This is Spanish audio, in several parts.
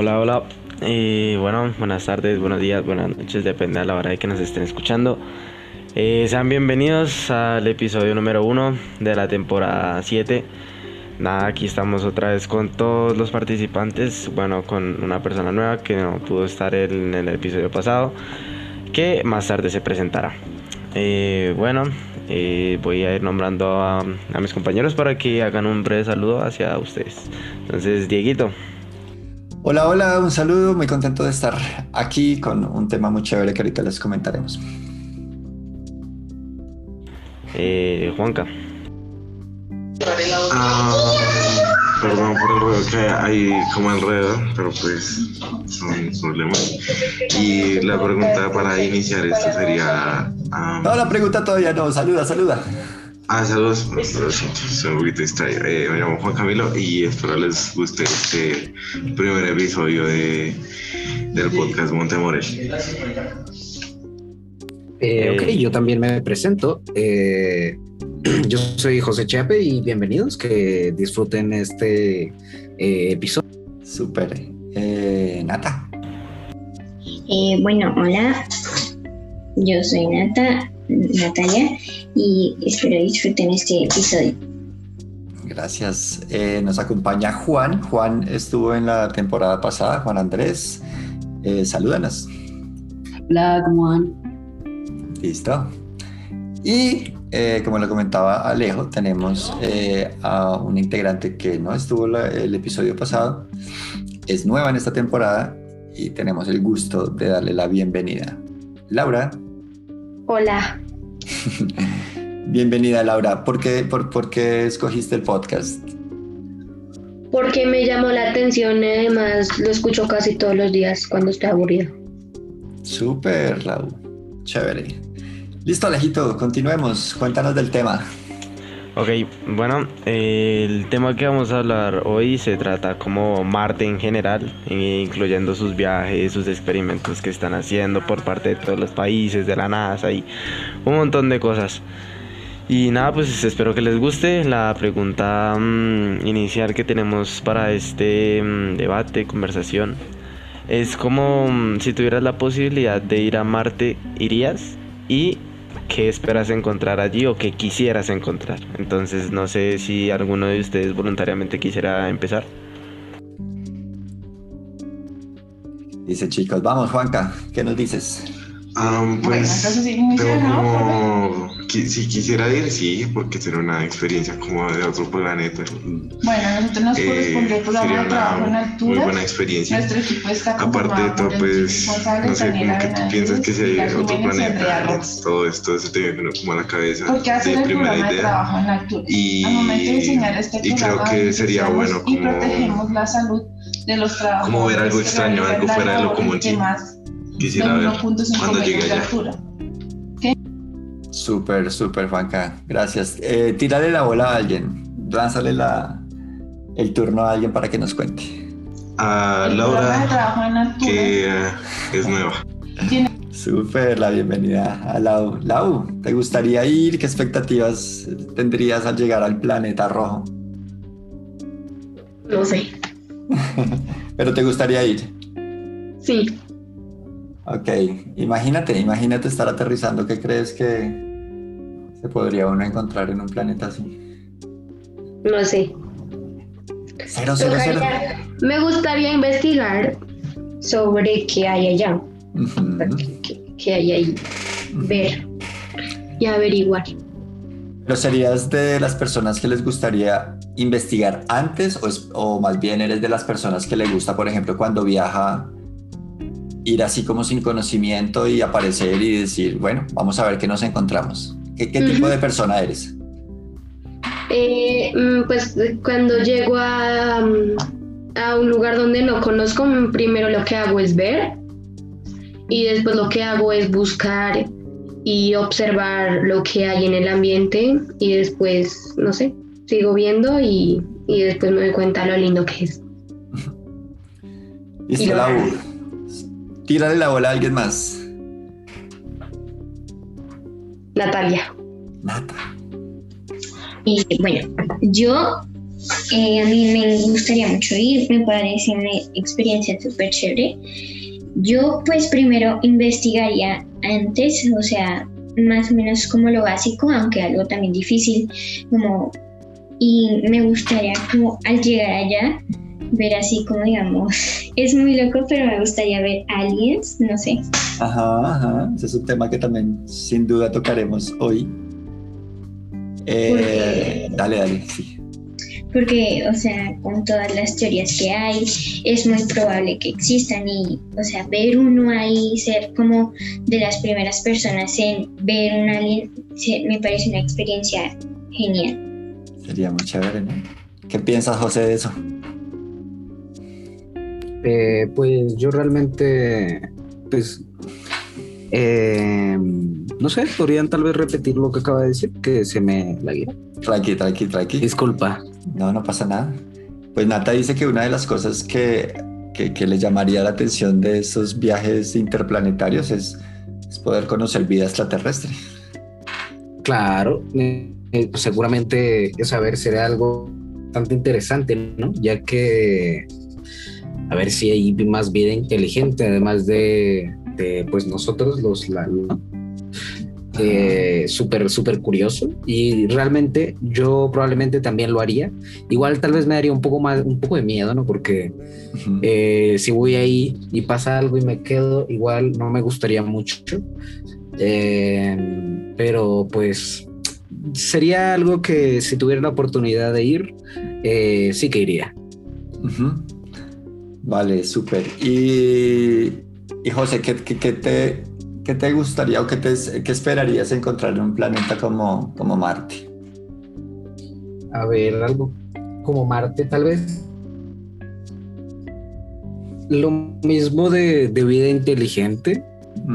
Hola, hola. Eh, bueno, buenas tardes, buenos días, buenas noches, depende a la hora de que nos estén escuchando. Eh, sean bienvenidos al episodio número uno de la temporada 7. Nada, aquí estamos otra vez con todos los participantes. Bueno, con una persona nueva que no pudo estar en el episodio pasado, que más tarde se presentará. Eh, bueno, eh, voy a ir nombrando a, a mis compañeros para que hagan un breve saludo hacia ustedes. Entonces, Dieguito. Hola, hola, un saludo, muy contento de estar aquí con un tema muy chévere que ahorita les comentaremos. Eh, Juanca. Ah, perdón por el ruido que hay como alrededor, pero pues son problemas. Y la pregunta para iniciar esto sería... ah, No, la pregunta todavía no, saluda, saluda. Ah, saludos, lo siento, soy un poquito distraído. Eh, me llamo Juan Camilo y espero les guste este primer episodio de, del podcast Montemorel. Eh, ok, yo también me presento. Eh, yo soy José Chape y bienvenidos. Que disfruten este eh, episodio. Súper. Eh, Nata. Eh, bueno, hola. Yo soy Nata, Natalia, y espero disfruten este episodio. Gracias. Eh, nos acompaña Juan. Juan estuvo en la temporada pasada. Juan Andrés. Eh, salúdanos. Hola, ¿cómo van? Listo. Y eh, como lo comentaba Alejo, tenemos eh, a un integrante que no estuvo la- el episodio pasado, es nueva en esta temporada y tenemos el gusto de darle la bienvenida. Laura, Hola. bienvenida Laura. ¿Por qué, por, por qué escogiste el podcast? Porque me llamó la atención, además lo escucho casi todos los días cuando estoy aburrido. Súper, Lau. Chévere. Listo, Alejito, continuemos. Cuéntanos del tema. Ok, bueno, el tema que vamos a hablar hoy se trata como Marte en general, eh, incluyendo sus viajes, sus experimentos que están haciendo por parte de todos los países, de la NASA y un montón de cosas. Y nada, pues espero que les guste. La pregunta mm, inicial que tenemos para este mm, debate, conversación, es como mm, si tuvieras la posibilidad de ir a Marte, ¿irías? ¿Y qué esperas encontrar allí o qué quisieras encontrar? Entonces no sé si alguno de ustedes voluntariamente quisiera empezar. Dice chicos, vamos Juanca, ¿qué nos dices? Bueno, pues inicia, tengo como... Si quisiera ir, sí, porque sería una experiencia como de otro planeta. Bueno, nosotros nos Eh, corresponde el programa sería de trabajo en una muy buena experiencia. Nuestro equipo está Aparte de todo, por pues, no sé, como que tú piensas que si hay otro y planeta, todo esto se te viene como a la cabeza Porque hacer de el primera programa de idea. trabajo en alturas. Y, Al momento de diseñar este y creo que sería bueno y como, protegemos la salud de los trabajadores. como ver algo extraño, algo la fuera de lo común, temas quisiera ver 1.5 cuando llegue allá. Súper, súper Juanca, gracias. Eh, tírale la bola a alguien, lánzale la, el turno a alguien para que nos cuente. A Laura, trabajo en alturas que eh, es nueva. Súper, la bienvenida a Lau. Lau, ¿te gustaría ir? ¿Qué expectativas tendrías al llegar al planeta rojo? No sé. Pero te gustaría ir. Sí. Ok, imagínate, imagínate estar aterrizando. ¿Qué crees que se podría uno encontrar en un planeta así? No sé. Cero, cero, cero. Me gustaría investigar sobre qué hay allá, qué, qué hay ahí, ver y averiguar. ¿Pero serías de las personas que les gustaría investigar antes o, es- o más bien eres de las personas que le gusta, por ejemplo, cuando viaja, ir así como sin conocimiento y aparecer y decir, bueno, vamos a ver qué nos encontramos? ¿Qué, qué tipo de persona eres? Eh, mm, pues cuando llego a, mm, a un lugar donde no conozco, mm, primero lo que hago es ver y después lo que hago es buscar y observar lo que hay en el ambiente y después, no sé, sigo viendo y, y después me doy cuenta lo lindo que es. Y lo- Lau. Tírale la bola a alguien más. Natalia. Nata. Eh, bueno, yo eh, a mí me gustaría mucho ir, me parece una experiencia súper chévere. Yo pues primero investigaría antes, o sea, más o menos como lo básico, aunque algo también difícil, como y me gustaría como al llegar allá ver así como digamos, es muy loco, pero me gustaría ver aliens, no sé. Ajá, ajá. Ese es un tema que también sin duda tocaremos hoy. Eh, dale, dale, sí. Porque, o sea, con todas las teorías que hay, es muy probable que existan y, o sea, ver uno ahí, ser como de las primeras personas en ver un alien, me parece una experiencia genial. Sería muy chévere, ¿no? ¿Qué piensas, José, de eso? Eh, pues yo realmente, pues, eh, no sé, podrían tal vez repetir lo que acaba de decir, que se me la guía. Tranqui, tranqui, tranqui. Disculpa. No, no pasa nada. Pues Nata dice que una de las cosas que, que, que le llamaría la atención de esos viajes interplanetarios es, es poder conocer vida extraterrestre. Claro, eh, eh, pues seguramente saber será algo bastante interesante, ¿no? Ya que a ver si hay más vida inteligente, además de, de, pues nosotros los la, ¿no? Eh, súper, súper curioso y realmente yo probablemente también lo haría. Igual tal vez me daría un poco más, un poco de miedo, ¿no? Porque eh, si voy ahí y pasa algo y me quedo, igual no me gustaría mucho. Eh, pero pues sería algo que si tuviera la oportunidad de ir, eh, sí que iría. Ujú. Vale, súper. Y, y José, ¿qué, qué, qué te, qué te gustaría o qué, te, qué esperarías encontrar en un planeta como, como Marte? A ver, algo como Marte, tal vez. Lo mismo de, de vida inteligente,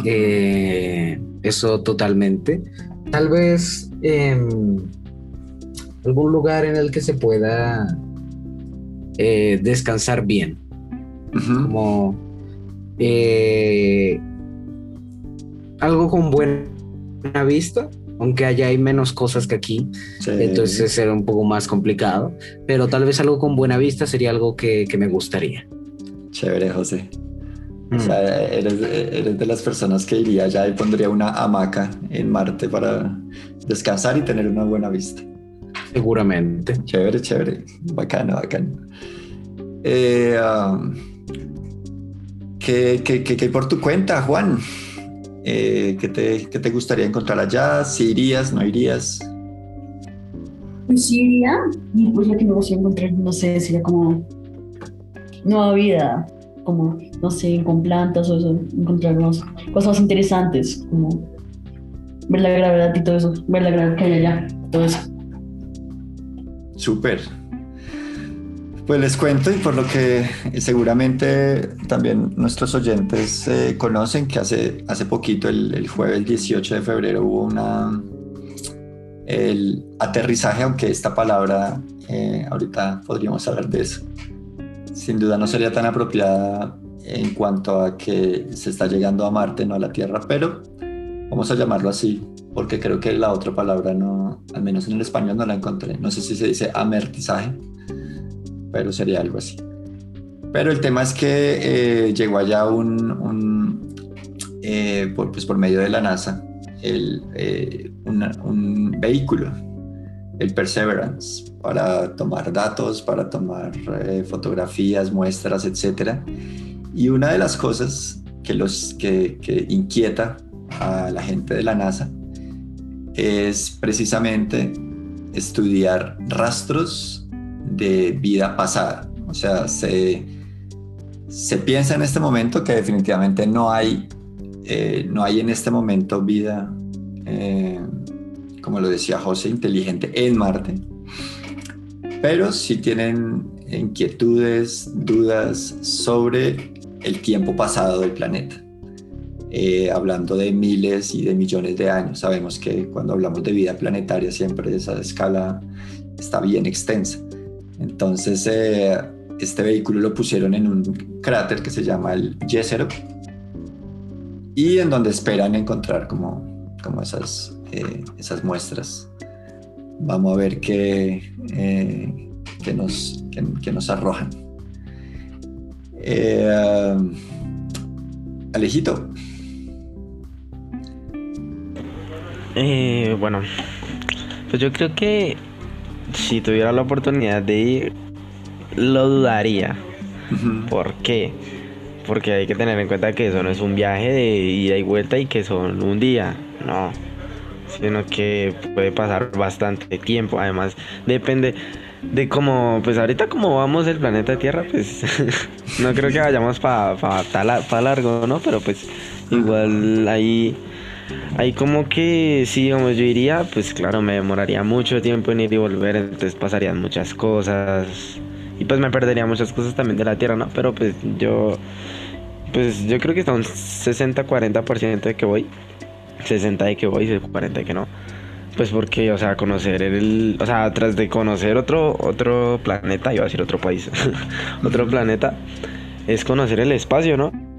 eh, eso totalmente. Tal vez em, algún lugar en el que se pueda eh, descansar bien, Como eh, algo con buena vista, aunque allá hay menos cosas que aquí, Sí. entonces será un poco más complicado, pero tal vez algo con buena vista sería algo que, que me gustaría. Chévere, José. O Mm. sea, eres, eres de las personas que iría allá y pondría una hamaca en Marte para descansar y tener una buena vista. Seguramente. Chévere, chévere. Bacano, bacano. Eh, um, ¿qué, qué, qué- qué por tu cuenta, Juan? Eh, ¿qué, te, qué te gustaría encontrar allá? ¿Si irías, no irías? Pues sí iría, y pues lo que me gustaría encontrar, no sé, sería como nueva vida, como, no sé, con plantas o eso, encontrar unas cosas más interesantes, como ver la gravedad y todo eso, ver la gravedad que hay allá, todo eso. Súper. Pues les cuento y por lo que seguramente también nuestros oyentes eh, conocen que hace, hace poquito, el, el jueves 18 de febrero, hubo una, el aterrizaje, aunque esta palabra, eh, ahorita podríamos hablar de eso, sin duda no sería tan apropiada en cuanto a que se está llegando a Marte, no a la Tierra, pero vamos a llamarlo así, porque creo que la otra palabra no, al menos en el español no la encontré. No sé si se dice amertizaje, pero sería algo así. Pero el tema es que eh, llegó allá un, eh, por, pues por medio de la NASA, el, eh, un vehículo, el Perseverance, para tomar datos, para tomar fotografías, muestras, etc. Y una de las cosas que, los, que inquieta a la gente de la NASA es precisamente estudiar rastros de vida pasada. O sea, se, se piensa en este momento que definitivamente no hay, eh, no hay en este momento vida, eh, como lo decía José, inteligente en Marte. Pero sí tienen inquietudes, dudas sobre el tiempo pasado del planeta. Eh, hablando de miles y de millones de años. Sabemos que cuando hablamos de vida planetaria siempre esa escala está bien extensa. Entonces, eh, este vehículo lo pusieron en un cráter que se llama el Jezero y en donde esperan encontrar como, como esas, eh, esas muestras. Vamos a ver qué, eh, que nos, que nos arrojan. Eh, Alejito, bueno, pues yo creo que si tuviera la oportunidad de ir, lo dudaría. ¿Por qué? Porque hay que tener en cuenta que eso no es un viaje de ida y vuelta y que son un día, no. Sino que puede pasar bastante tiempo. Además, depende de cómo, pues ahorita como vamos el planeta Tierra, pues no creo que vayamos para pa, largo, ¿no? Pero pues igual ahí, ahí como que, sí, digamos, yo iría, pues claro, me demoraría mucho tiempo en ir y volver, entonces pasarían muchas cosas. Y pues me perdería muchas cosas también de la Tierra, ¿no? Pero pues yo, pues yo creo que está un 60-40% de que voy. 60 de que voy y 40 de que no. Pues porque, o sea, conocer el, o sea, tras de conocer otro, otro planeta, iba a decir otro país, otro planeta, es conocer el espacio, ¿no?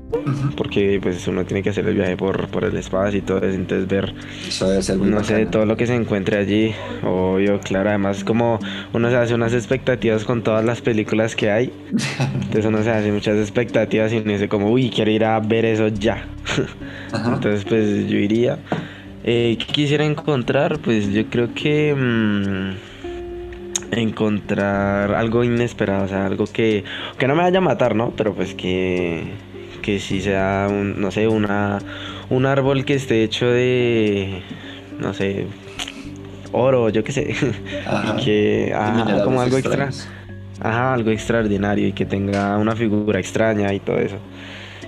Porque pues uno tiene que hacer el viaje por, por el espacio y todo eso, entonces ver, eso debe ser muy no sé, todo lo que se encuentre allí, obvio, claro, además como uno se hace unas expectativas con todas las películas que hay, entonces uno se hace muchas expectativas y uno dice como, uy, quiero ir a ver eso ya. Entonces, pues yo iría. Eh, ¿Qué quisiera encontrar? Pues yo creo que mm, encontrar algo inesperado, o sea, algo que, que no me vaya a matar, ¿no? Pero pues que, que sí sea, un, no sé, una, un árbol que esté hecho de, no sé, oro, yo qué sé. Ajá. y que, ajá, como algo extra. Ajá, algo extraordinario y que tenga una figura extraña y todo eso.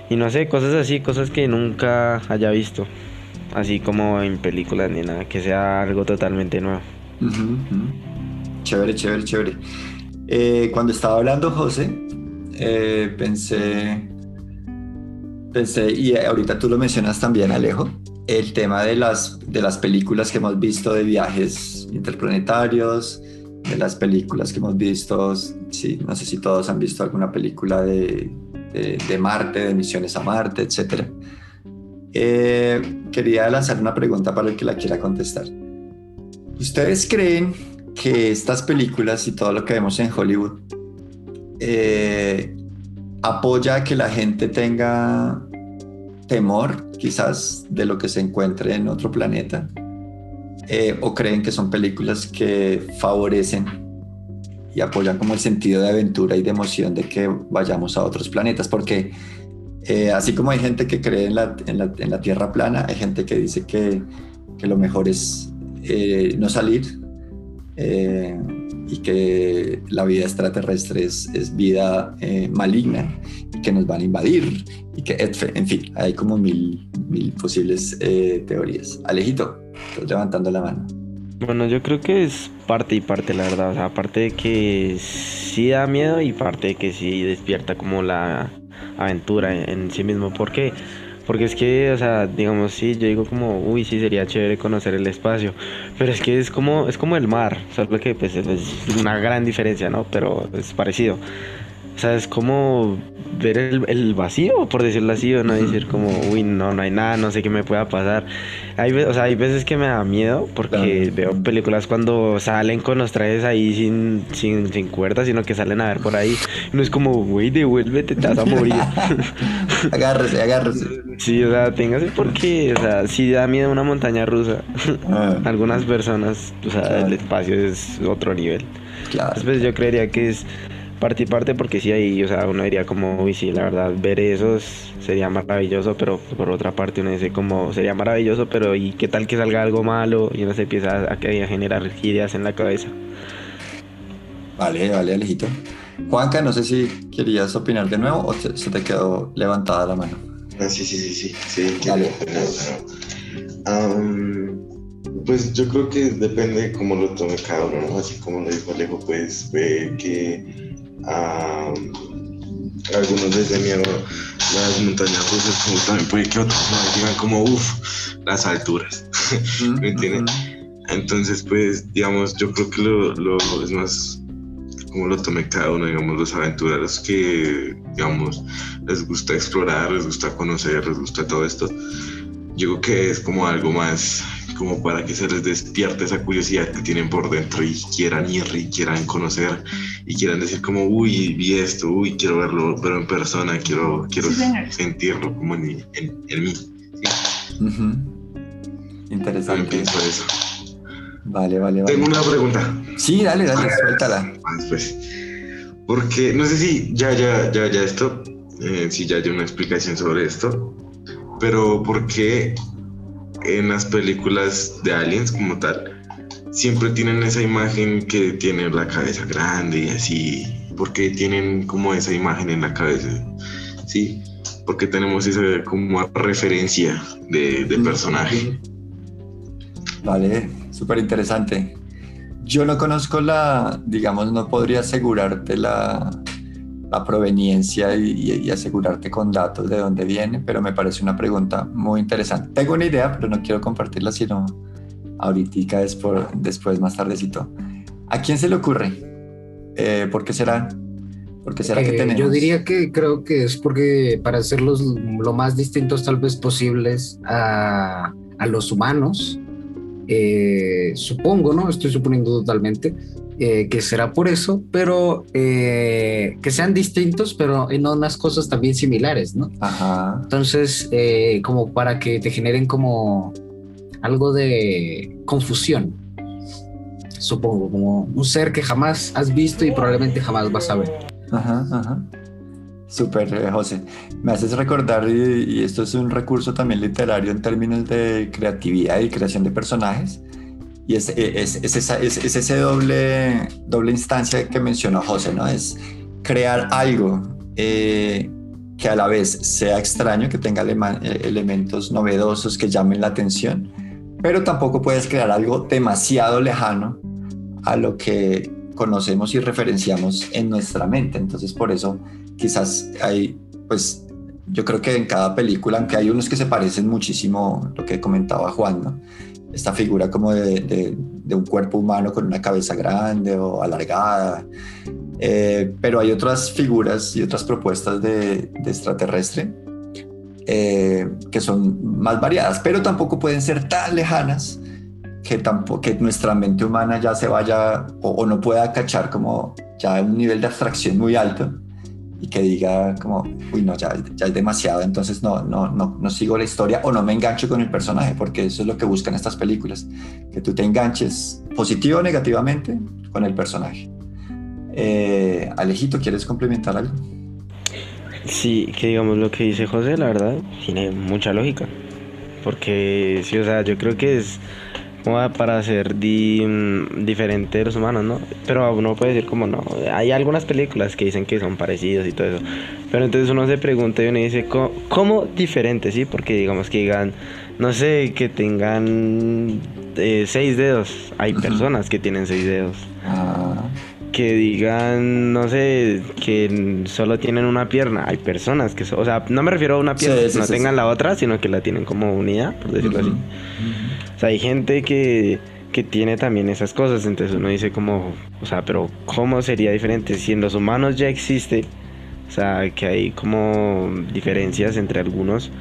Y no sé, cosas así, cosas que nunca haya visto. Así como en películas ni nada, que sea algo totalmente nuevo. Ujú. Chévere, chévere, chévere. Eh, cuando estaba hablando José, eh, pensé, pensé, y ahorita tú lo mencionas también, Alejo, el tema de las, de las películas que hemos visto de viajes interplanetarios, de las películas que hemos visto, sí, no sé si todos han visto alguna película de, de, de Marte, de misiones a Marte, etc. Eh, quería lanzar una pregunta para el que la quiera contestar. ¿Ustedes creen que estas películas y todo lo que vemos en Hollywood eh, apoya a que la gente tenga temor quizás de lo que se encuentre en otro planeta? Eh, ¿O creen que son películas que favorecen y apoyan como el sentido de aventura y de emoción de que vayamos a otros planetas? Porque eh, así como hay gente que cree en la, en la, Tierra plana, hay gente que dice que, que lo mejor es eh, no salir y que la vida extraterrestre es, es vida eh, maligna y que nos van a invadir y que, en fin, hay como mil, mil posibles eh, teorías. Alejito, estás levantando la mano. Bueno, yo creo que es parte y parte, la verdad. O sea, parte de que sí da miedo y parte de que sí despierta como la aventura en, en sí mismo. ¿Por qué? Porque es que, o sea, digamos, sí, yo digo como, uy, sí, sería chévere conocer el espacio. Pero es que es como, es como el mar, solo que pues es una gran diferencia, ¿no? Pero es parecido. O sea, es como ver el, el vacío, por decirlo así, o no decir como, uy, no, no hay nada, no sé qué me pueda pasar. Hay, o sea, hay veces que me da miedo porque Claro. veo películas cuando salen con los trajes ahí sin, sin, sin cuerdas, sino que salen a ver por ahí. No es como, güey, devuélvete, te vas a morir. agárrese, agárrese. sí, o sea, téngase porque, o sea, sí da miedo una montaña rusa. Ah, Algunas personas, o sea, Claro. el espacio es otro nivel. claro. Entonces, pues, yo creería que es parte y parte porque sí ahí, o sea, uno diría como, uy, sí, la verdad, ver esos sería maravilloso, pero por otra parte uno dice como, sería maravilloso, pero ¿y qué tal que salga algo malo? Y uno se empieza a, a- a generar ideas en la cabeza. Vale, vale, Alejito. Juanca, no sé si querías opinar de nuevo o te- se te quedó levantada la mano. Ah, sí, sí, sí, sí, sí, pero, am, pues yo creo que depende de cómo lo tome cada uno, ¿no? Así como lo dijo Alejo, pues ve que am, algunos les dé miedo las montañas rusas, como también puede que otros no digan como, uff, las alturas. ¿Me entienden? Entonces, pues, digamos, yo creo que lo, lo es más como lo tome cada uno, digamos, los aventureros que, digamos, les gusta explorar, les gusta conocer, les gusta todo esto. Yo creo que es como algo más como para que se les despierte esa curiosidad que tienen por dentro y quieran ir y quieran conocer y quieran decir como, uy, vi esto, uy, quiero verlo, pero en persona, quiero, quiero Sí, sentirlo como en, en, en mí. Sí, Ujú. también Interesante. pienso eso. Vale, vale, vale. Tengo una pregunta. Sí, dale, dale, suéltala. Ah, después. Porque no sé si ya, ya, ya, ya esto, eh, si ya hay una explicación sobre esto, pero ¿por qué en las películas de aliens como tal siempre tienen esa imagen que tiene la cabeza grande y así? ¿Por qué tienen como esa imagen en la cabeza? Sí, porque tenemos esa como referencia de, de personaje. Vale, súper interesante. Yo no conozco la, digamos, no podría asegurarte la, la proveniencia y, asegurarte con datos de dónde viene, pero me parece una pregunta muy interesante. Tengo una idea, pero no quiero compartirla, sino ahorita después, después más tardecito. ¿A quién se le ocurre? Eh, ¿Por qué será? ¿Por qué será que Eh, tenemos? Yo diría que creo que es porque para hacerlos lo más distintos tal vez posibles a, a los humanos, eh, supongo, ¿no? Estoy suponiendo totalmente eh, que será por eso, pero eh, que sean distintos, pero en unas cosas también similares, ¿no? Ajá. Entonces, como para que te generen como algo de confusión, supongo, como un ser que jamás has visto y probablemente jamás vas a ver. Ajá, ajá. Súper, eh, José. Me haces recordar, y, y esto es un recurso también literario en términos de creatividad y creación de personajes, y es, es, es esa, es, es ese doble, doble instancia que mencionó José, ¿no? Es crear algo eh, que a la vez sea extraño, que tenga eh, elementos novedosos que llamen la atención, pero tampoco puedes crear algo demasiado lejano a lo que conocemos y referenciamos en nuestra mente. Entonces, por eso quizás hay, pues, yo creo que en cada película, aunque hay unos que se parecen muchísimo, lo que comentaba Juan, ¿no? Esta figura como de, de- de un cuerpo humano con una cabeza grande o alargada. Eh, pero hay otras figuras y otras propuestas de, de extraterrestre eh, que son más variadas, pero tampoco pueden ser tan lejanas que, tampoco, que nuestra mente humana ya se vaya o, o no pueda cachar como ya un nivel de abstracción muy alto y que diga como, uy, no, ya, ya es demasiado, entonces no, no, no, no sigo la historia o no me engancho con el personaje, porque eso es lo que buscan estas películas, que tú te enganches positivo o negativamente con el personaje. Eh, Alejito, ¿quieres complementar algo? Sí, que digamos lo que dice José, la verdad, tiene mucha lógica. Porque sí, o sea, yo creo que es como para ser di- mm, diferente de los humanos, ¿no? Pero uno puede decir como no. Hay algunas películas que dicen que son parecidos y todo eso. Pero entonces uno se pregunta y uno dice, ¿cómo, cómo diferente, sí? Porque digamos que digan, no sé, que tengan eh, seis dedos. Hay personas que tienen seis dedos Ah, que digan, no sé, que solo tienen una pierna. Hay personas que, so- o sea, no me refiero a una pierna, Sí, sí, no sí, tengan la otra, sino que la tienen como unida, por decirlo así. O sea, hay gente que, que tiene también esas cosas, entonces uno dice como, o sea, pero ¿cómo sería diferente si en los humanos ya existe? O sea, que hay como diferencias entre algunos.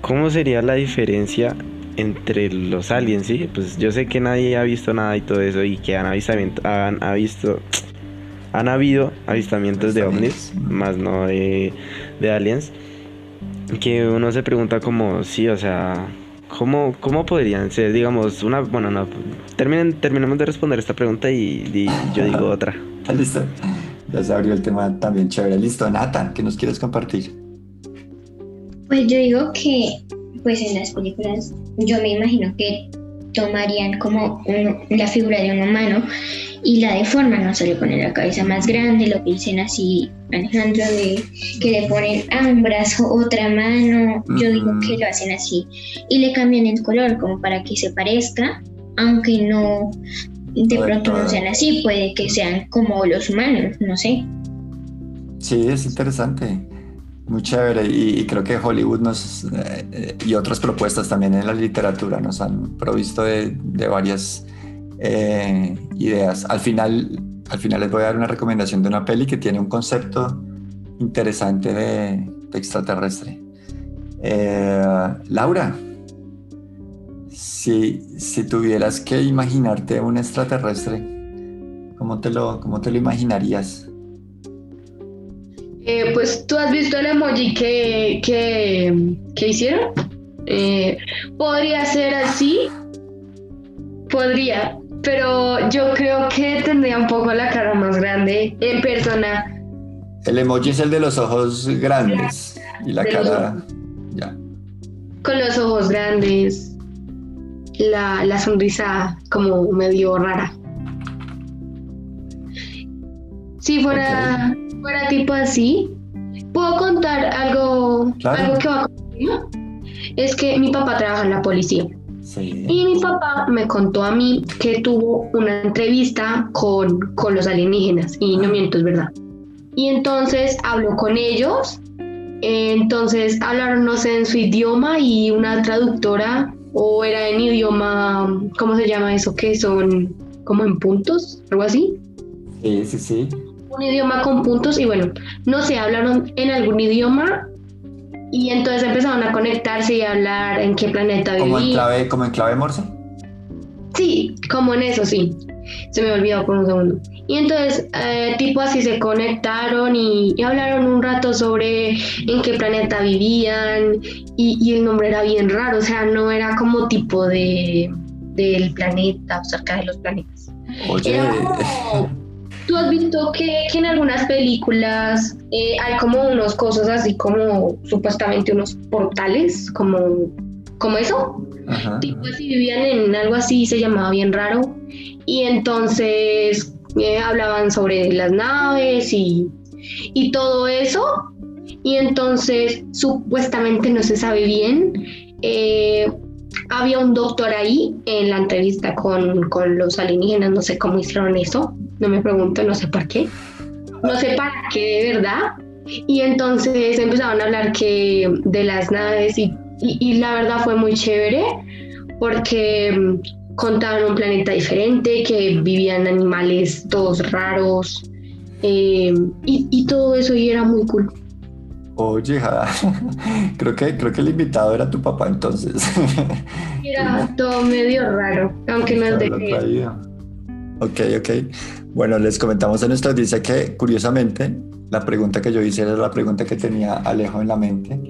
¿Cómo sería la diferencia entre los aliens, sí? Pues yo sé que nadie ha visto nada y todo eso y que han, avistamiento, han, ha visto, han habido avistamientos de ovnis, más no de, de aliens. Que uno se pregunta como, sí, o sea, ¿cómo, cómo podrían ser, digamos, una, bueno, no, terminen, terminemos de responder esta pregunta y, y yo digo otra. ¿Está listo? Ya se abrió el tema también chévere. Listo, Nathan, ¿qué nos quieres compartir? Pues yo digo que, pues en las películas, yo me imagino que tomarían como un- la figura de un humano y la deforman, no se le pone la cabeza más grande, lo que dicen así Alejandro, de que le ponen a un brazo otra mano, yo digo que lo hacen así y le cambian el color como para que se parezca, aunque no, de pronto no sean así, puede que sean como los humanos, no sé. Sí, es interesante. Muy chévere. Y, creo que Hollywood nos, eh, y otras propuestas también en la literatura nos han provisto de, varias eh, ideas. Al final, al final les voy a dar una recomendación de una peli que tiene un concepto interesante de, de extraterrestre. Eh, Laura, Si, si tuvieras que imaginarte un extraterrestre, ¿cómo te lo, cómo te lo imaginarías? Eh, pues tú has visto el emoji que, que, que hicieron. Eh, podría ser así. Podría. Pero yo creo que tendría un poco la cara más grande en persona. El emoji es el de los ojos grandes y la De los cara. Ya. Con los ojos grandes. La, la sonrisa como medio rara. Si fuera, fuera tipo así, puedo contar algo, Claro. algo que va conmigo. Es que mi papá trabaja en la policía. Sí. Y mi papá me contó a mí que tuvo una entrevista con, con los alienígenas, y no miento, es verdad. Y entonces habló con ellos, entonces hablaron, no sé, en su idioma y una traductora, o era en idioma, ¿cómo se llama eso? Que son como en puntos, algo así. Sí, sí, sí. Un idioma con puntos, y bueno, no sé, hablaron en algún idioma. Y entonces empezaron a conectarse y a hablar en qué planeta Como en vivían. clave, como en clave Morse. Sí, como en eso, sí. Se me olvidó por un segundo. Y entonces, eh, tipo así se conectaron y, y hablaron un rato sobre en qué planeta vivían y, y el nombre era bien raro, o sea, no era como tipo de del planeta o cerca de los planetas. Oye, Era como- Tú has visto que, que en algunas películas eh, hay como unos cosas así como supuestamente unos portales, como, como eso ajá. tipo así vivían en algo así, se llamaba bien raro. Y entonces eh, hablaban sobre las naves y, y todo eso. Y entonces supuestamente no se sabe bien. eh, había un doctor ahí en la entrevista con, con los alienígenas, no sé cómo hicieron eso, no me pregunto, no sé por qué. No sé para qué de verdad. Y entonces empezaron a hablar que de las naves y, y- y la verdad fue muy chévere porque mm, contaban un planeta diferente, que vivían animales todos raros eh, y, y todo eso y era muy cool. Oye, ja. creo que creo que el invitado era tu papá entonces. Era todo medio raro, aunque no es de. Ok, ok. Bueno, les comentamos a nuestra audiencia que, curiosamente, la pregunta que yo hice era la pregunta que tenía Alejo en la mente.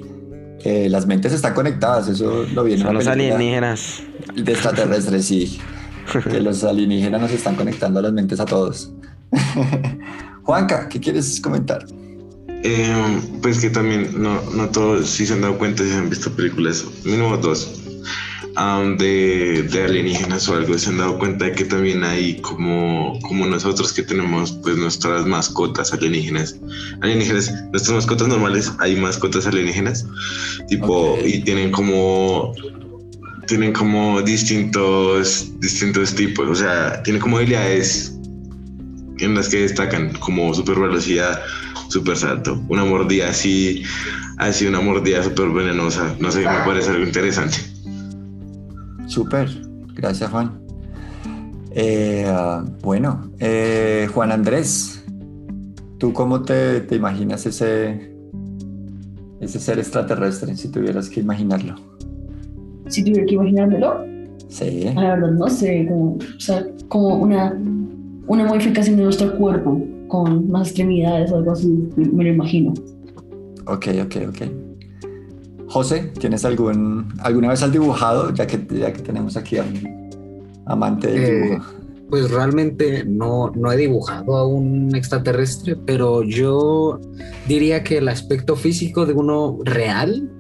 Eh, las mentes están conectadas, eso lo vi en Son los alienígenas. de extraterrestres, sí. Que los alienígenas nos están conectando las mentes a todos. Juanca, ¿qué quieres comentar? Eh, pues que también no, no todos si se han dado cuenta si han visto películas, mínimo dos, am, de, de alienígenas o algo, se han dado cuenta de que también hay como, como nosotros que tenemos pues nuestras mascotas alienígenas. Alienígenas, nuestras mascotas normales, hay mascotas alienígenas, tipo, Ok. y tienen como tienen como distintos distintos tipos, o sea, tienen como habilidades en las que destacan como super velocidad, super salto, una mordida así, así una mordida súper venenosa, no sé, me parece algo interesante. Súper, gracias Juan. Eh, bueno, eh, Juan Andrés, ¿tú cómo te, te imaginas ese, ese ser extraterrestre si tuvieras que imaginarlo? Si tuviera que imaginármelo, Sí, la verdad no sé, como, o sea, como una, una modificación de nuestro cuerpo con más extremidades o algo así, me, me lo imagino. ok, ok, ok. José, ¿tienes algún, alguna vez has dibujado, ya que, ya que tenemos aquí a un amante del Eh, dibujo? Pues realmente no, no he dibujado a un extraterrestre, pero yo diría que el aspecto físico de uno real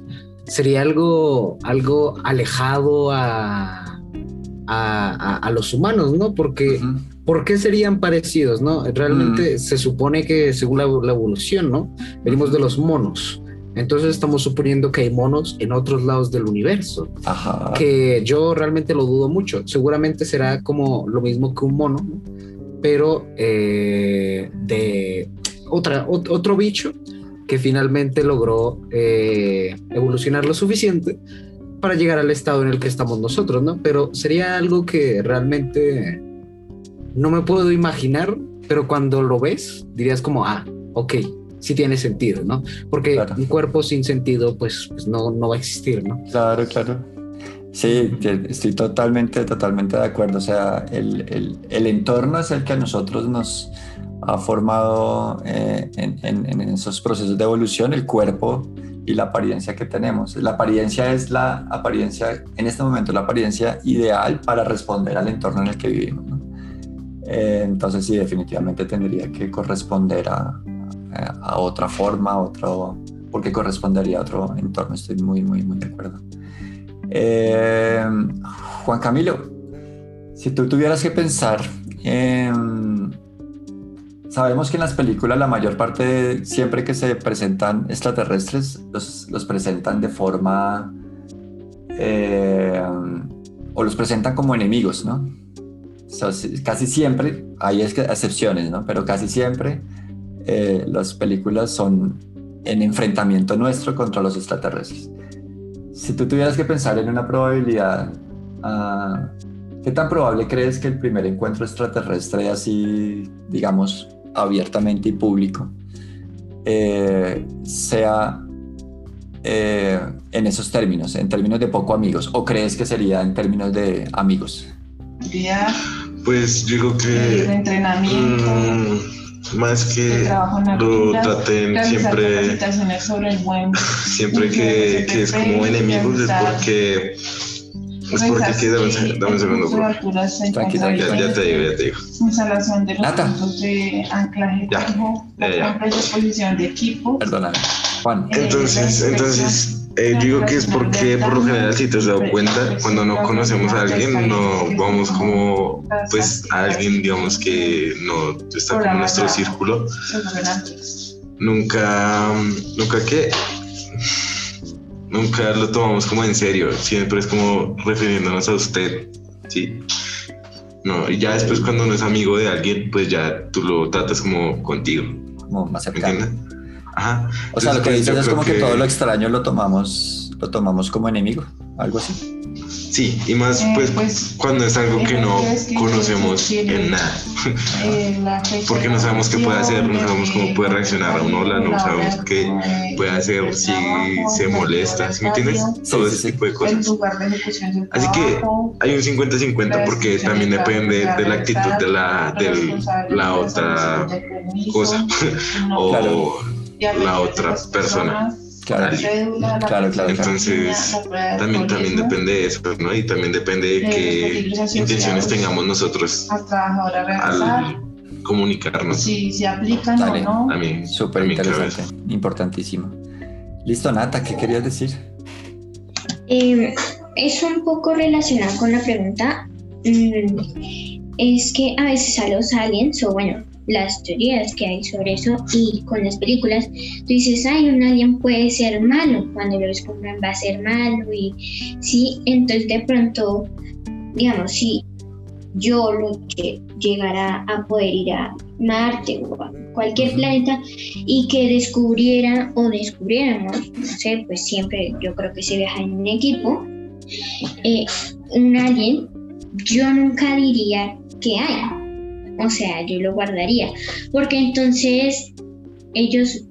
sería algo, algo alejado a, a, a- los humanos, ¿no? Porque, Ujú. ¿por qué serían parecidos, no? Realmente se supone que según la, la evolución, ¿no? Venimos de los monos. Entonces estamos suponiendo que hay monos en otros lados del universo Ajá. que yo realmente lo dudo mucho. Seguramente será como lo mismo que un mono, ¿no? pero eh, de otra, ot- otro bicho que finalmente logró eh, evolucionar lo suficiente para llegar al estado en el que estamos nosotros, ¿no? Pero sería algo que realmente no me puedo imaginar, pero cuando lo ves dirías como, ah, ok, sí tiene sentido, ¿no? Porque Claro. un cuerpo sin sentido, pues, pues no, no va a existir, ¿no? Claro, claro. Sí, estoy totalmente, totalmente de acuerdo. O sea, el, el- el entorno es el que a nosotros nos ha formado eh, en, en- en esos procesos de evolución, el cuerpo y la apariencia que tenemos. La apariencia es la apariencia, en este momento, la apariencia ideal para responder al entorno en el que vivimos. ¿no? Eh, entonces, sí, definitivamente tendría que corresponder a, a- a otra forma, a otro, porque correspondería a otro entorno. Estoy muy, muy, muy de acuerdo. Eh, Juan Camilo, si tú tuvieras que pensar, em, sabemos que en las películas la mayor parte, siempre que se presentan extraterrestres, los, los presentan de forma, eh, o los presentan como enemigos, ¿no? Casi siempre, hay excepciones, ¿no? Pero casi siempre eh, las películas son en enfrentamiento nuestro contra los extraterrestres. Si tú tuvieras que pensar en una probabilidad, ah, ¿qué tan probable crees que el primer encuentro extraterrestre así, digamos, abiertamente y público, eh, sea eh, en esos términos, en términos de poco amigos? ¿O crees que sería en términos de amigos? Pues yo creo de que entrenamiento, mm, más de que lo traten siempre, capacitaciones sobre el buen siempre que, que es como enemigos es porque es porque que dame, dame un segundo, bro. Tranqui, tranqui, Ya, ya te digo, ya te digo. Instalación de los Nata. puntos de anclaje Ya, fijo, la ya, ya. compra y disposición de equipo. Perdóname. Juan. Entonces, entonces eh, yo digo que es porque por lo general si te has dado cuenta cuando no conocemos a alguien no vamos como pues a alguien digamos que no está como en nuestro círculo. nunca nunca que nunca lo tomamos como en serio. Siempre es como refiriéndonos a usted sí no y ya después cuando uno es amigo de alguien pues ya tú lo tratas como contigo. Como más ¿me cercano. entiendes? Ajá O sea, lo que Entonces, dices es como que... todo lo extraño lo tomamos, lo tomamos como enemigo, algo así. Sí, y más Eh, pues, pues, cuando es algo que no que conocemos en nada. Eh, Porque no sabemos qué puede hacer, no sabemos cómo eh, puede reaccionar a un hola, no sabemos qué eh, puede hacer, si se molesta, ¿sí me entiendes? Todo ese tipo de cosas. Así que hay un 50-50 porque también depende de la actitud de la, de la otra cosa o Claro. La otra persona. Claro, Cédula, la Claro. Entonces, la prueba de También, también depende de eso, ¿no? Y también depende de qué intenciones tengamos nosotros al comunicarnos. si se aplican Dale. o no. Mí, Súper interesante, importantísimo. Listo, Nata, ¿qué querías decir? Eh, es un poco relacionado con la pregunta. mm, es que a veces a los aliens, o bueno, las teorías que hay sobre eso y con las películas, tú dices, ay, un alien puede ser malo, cuando lo descubran va a ser malo y sí, entonces de pronto, digamos, si yo lo que llegara a poder ir a Marte o a cualquier planeta y que descubriera o descubriéramos, no sé, pues siempre yo creo que se viaja en un equipo, eh, un alien, yo nunca diría que hay. O sea, yo lo guardaría. Porque entonces ellos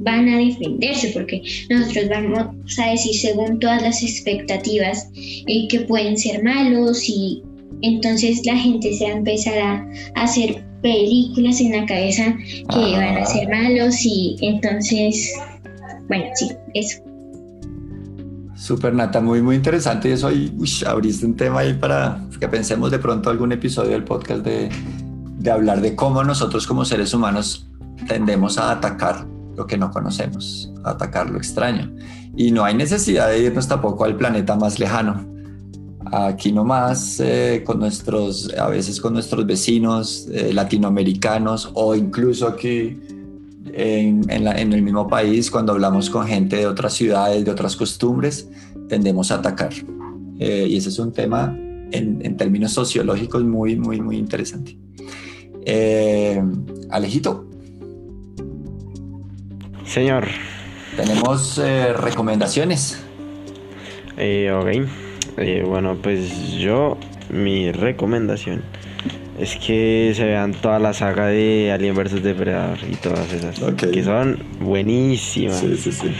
van a defenderse, porque nosotros vamos a decir según todas las expectativas eh, que pueden ser malos y entonces la gente se va a empezar a, a hacer películas en la cabeza que Ah. van a ser malos y entonces, bueno, sí, eso. Súper Nata, muy muy interesante y eso ahí ush, abriste un tema ahí para que pensemos de pronto algún episodio del podcast de, de hablar de cómo nosotros como seres humanos tendemos a atacar lo que no conocemos, a atacar lo extraño. Y no hay necesidad de irnos tampoco al planeta más lejano. Aquí nomás eh, con nuestros, a veces con nuestros vecinos eh, latinoamericanos o incluso aquí en, en la- en el mismo país, cuando hablamos con gente de otras ciudades, de otras costumbres, tendemos a atacar. Eh, y ese es un tema en, en términos sociológicos muy, muy, muy interesante. Eh, Alejito, Señor, tenemos eh, recomendaciones. eh, ok. Eh, bueno, pues yo, mi recomendación es que se vean toda la saga de Alien vs Depredador y todas esas. Que son buenísimas. Sí, sí, sí.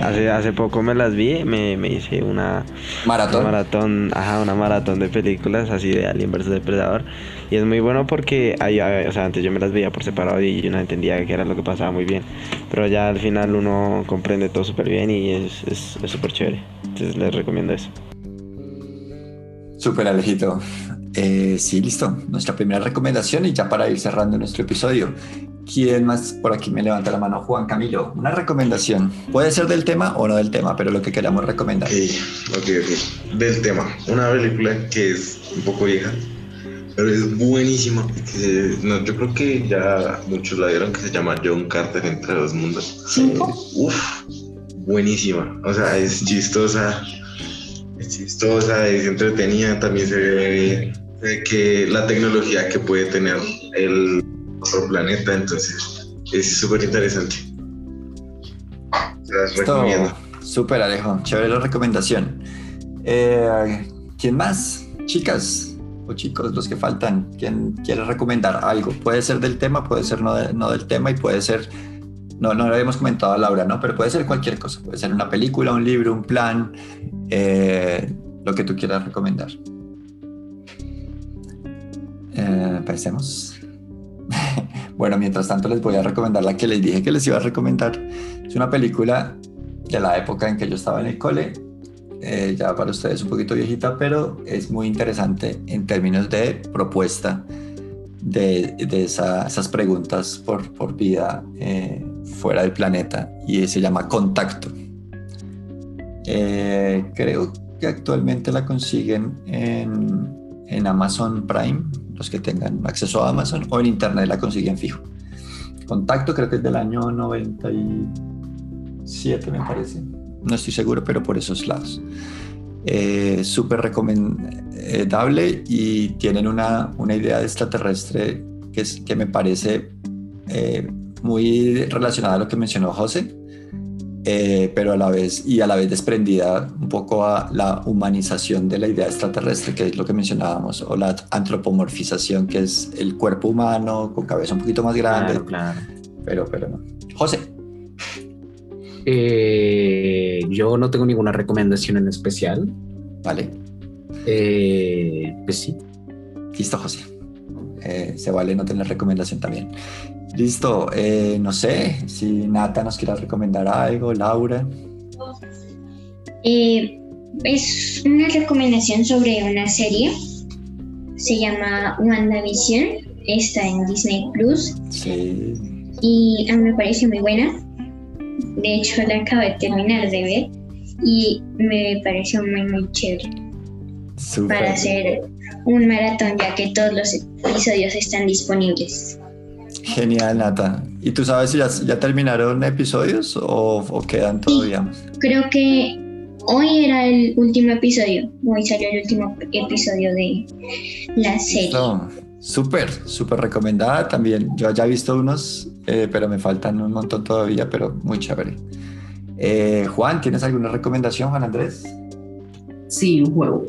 Hace, hace poco me las vi, me, me hice una, Maratón. una maratón, ajá, una maratón de películas así de Alien vs Depredador. Y es muy bueno porque hay, hay- o sea, antes yo me las veía por separado y yo no entendía qué era lo que pasaba muy bien. Pero ya al final uno comprende todo súper bien y es es- es súper chévere. Entonces les recomiendo eso. Súper Alejito. Eh, sí, listo. Nuestra primera recomendación y ya para ir cerrando nuestro episodio. ¿Quién más por aquí me levanta la mano? Juan Camilo. Una recomendación. Puede ser del tema o no del tema, pero lo que queramos recomendar. Ok, ok, ok. Del tema. Una película que es un poco vieja, pero es buenísima. no, yo creo que ya muchos la vieron, que se llama John Carter entre dos mundos. ¿Cinco? Uf, buenísima. O sea, es chistosa, es chistosa, es entretenida. También se ve eh, que la tecnología que puede tener el otro planeta, entonces es súper interesante. Se las recomiendo. Súper Alejo. Chévere la recomendación. Eh, ¿Quién más? Chicas chicos, los que faltan. ¿Quién quiere recomendar algo? Puede ser del tema, puede ser no, de- no del tema y puede ser... No, lo habíamos comentado a Laura, ¿no? Pero puede ser cualquier cosa. Puede ser una película, un libro, un plan, eh, lo que tú quieras recomendar. Eh, bueno, mientras tanto les voy a recomendar la que les dije que les iba a recomendar. Es una película de la época en que yo estaba en el cole. Eh, ya para ustedes un poquito viejita, pero es muy interesante en términos de propuesta de, de esa- esas preguntas por, por vida eh, fuera del planeta y se llama Contacto. Eh, creo que actualmente la consiguen en, en Amazon Prime, los que tengan acceso a Amazon, o en Internet la consiguen fijo. Contacto creo que es del año 97, me parece. No estoy seguro, pero por esos lados. Eh, Súper recomendable y tienen una, una idea de extraterrestre que, es, que me parece eh, muy relacionada a lo que mencionó José, eh, pero a la vez y a la vez desprendida un poco a la humanización de la idea extraterrestre, que es lo que mencionábamos, o la antropomorfización, que es el cuerpo humano con cabeza un poquito más grande, Claro, claro. pero, pero no. José, Eh, yo no tengo ninguna recomendación en especial. vale, Eh, pues sí. listo, José. Eh, se vale no tener recomendación también. Listo, eh, no sé si Nata nos quiera recomendar algo, Laura. Eh, es una recomendación sobre una serie. Se llama WandaVision. Está en Disney Plus. Sí, Y a mí me parece muy buena. De hecho, la acabo de terminar de ver. Y me pareció muy, muy chévere. súper. Para hacer un maratón, ya que todos los episodios están disponibles. Genial, Nata. ¿Y tú sabes si ya, ya terminaron episodios o, o quedan todavía? Creo que hoy era el último episodio. Hoy salió el último episodio de la serie. Súper, súper recomendada también. Yo ya he visto unos, eh, pero me faltan un montón todavía, pero muy chévere. Eh, Juan, ¿tienes alguna recomendación, Juan Andrés? Sí, un juego.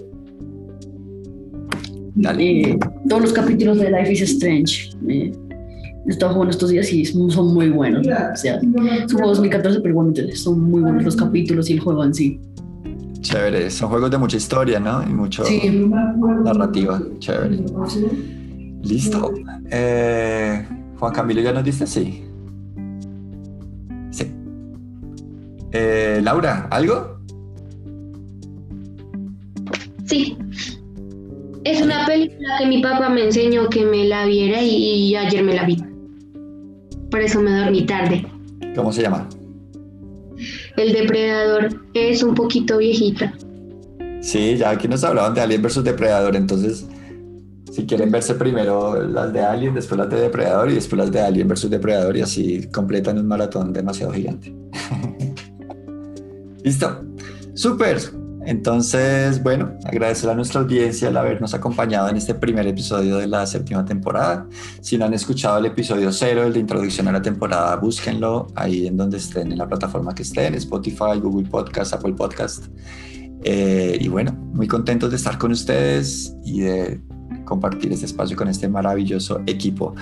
Dale. Eh, todos los capítulos de Life is Strange. Eh, he estado jugando estos días y son muy buenos. O sea, es un juego 2014, pero igualmente son muy buenos los capítulos y el juego en sí. Chévere. Son juegos de mucha historia, ¿no? Y mucho Sí. narrativa. Chévere. Listo. Eh, Juan Camilo, ¿ya nos diste? Sí. Sí. Eh, Laura, ¿algo? Sí. Es una película que mi papá me enseñó que me la viera y, ayer me la vi. Por eso me dormí tarde. ¿Cómo se llama? El depredador es un poquito viejita. Sí, ya aquí nos hablaban de Alien versus Depredador, entonces si quieren verse primero las de Alien, después las de Depredador y después las de Alien versus Depredador y así completan un maratón demasiado gigante. Listo, súper. Entonces, bueno, agradecer a nuestra audiencia el habernos acompañado en este primer episodio de la séptima temporada. Si no han escuchado el episodio cero, el de introducción a la temporada, búsquenlo ahí en donde estén, en la plataforma que estén, Spotify, Google Podcast, Apple Podcast. Eh, y bueno, muy contentos de estar con ustedes y de compartir este espacio con este maravilloso equipo.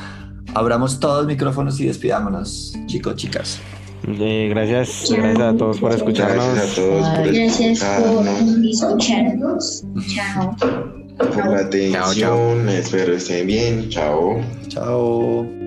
Abramos todos los micrófonos y despidámonos, chicos, chicas. Eh, gracias, gracias a todos por escucharnos. Gracias a todos por Gracias por escucharnos, escucharnos. Chao. por la atención. Chao, chao. Espero estén bien. Chao. Chao.